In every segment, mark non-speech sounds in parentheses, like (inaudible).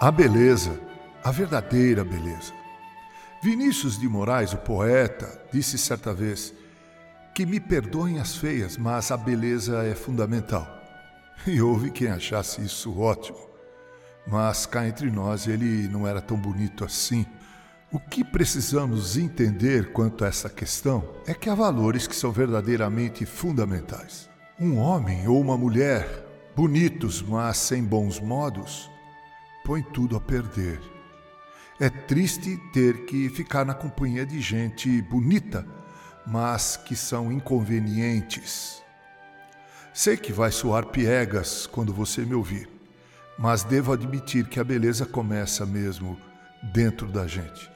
A beleza, a verdadeira beleza. Vinícius de Moraes, o poeta, disse certa vez que me perdoem as feias, mas a beleza é fundamental. (laughs) E houve quem achasse isso ótimo. Mas cá entre nós ele não era tão bonito assim. O que precisamos entender quanto a essa questão é que há valores que são verdadeiramente fundamentais. Um homem ou uma mulher, bonitos, mas sem bons modos, põe tudo a perder. É triste ter que ficar na companhia de gente bonita, mas que são inconvenientes. Sei que vai soar piegas quando você me ouvir, mas devo admitir que a beleza começa mesmo dentro da gente.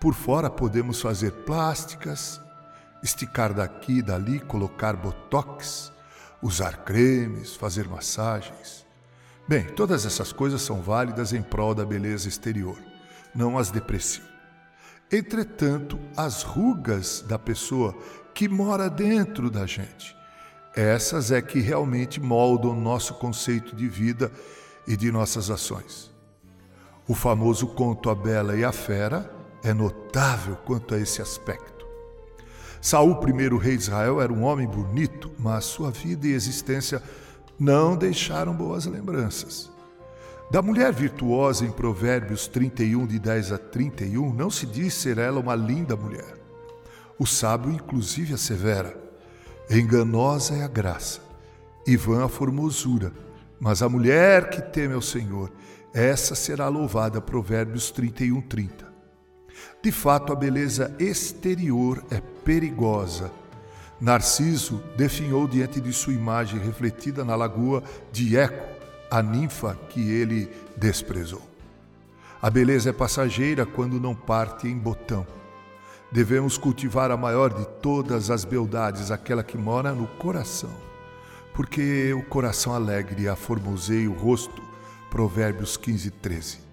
Por fora podemos fazer plásticas, esticar daqui e dali, colocar botox, usar cremes, fazer massagens. Bem, todas essas coisas são válidas em prol da beleza exterior, não as depreciam. Entretanto, as rugas da pessoa que mora dentro da gente, essas é que realmente moldam nosso conceito de vida e de nossas ações. O famoso conto A Bela e a Fera é notável quanto a esse aspecto. Saul, primeiro rei de Israel, era um homem bonito, mas sua vida e existência não deixaram boas lembranças. Da mulher virtuosa em Provérbios 31, de 10 a 31, não se diz ser ela uma linda mulher. O sábio, inclusive, assevera: enganosa é a graça, e vã a formosura, mas a mulher que teme ao Senhor, essa será louvada. Provérbios 31, 30. De fato, a beleza exterior é perigosa. Narciso definhou diante de sua imagem refletida na lagoa de Eco, a ninfa que ele desprezou. A beleza é passageira quando não parte em botão. Devemos cultivar a maior de todas as beldades, aquela que mora no coração, porque o coração alegre aformoseia o rosto. Provérbios 15, 13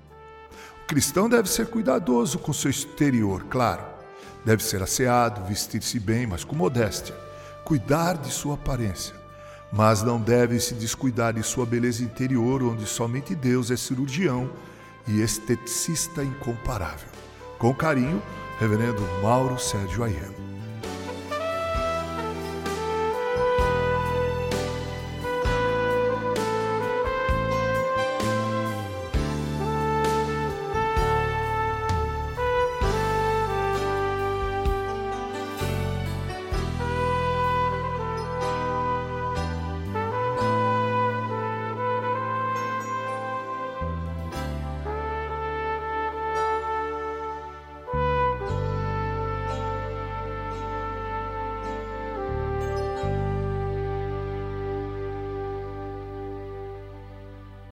cristão deve ser cuidadoso com seu exterior, claro. Deve ser asseado, vestir-se bem, mas com modéstia. Cuidar de sua aparência. Mas não deve se descuidar de sua beleza interior, onde somente Deus é cirurgião e esteticista incomparável. Com carinho, Reverendo Mauro Sérgio Aiello.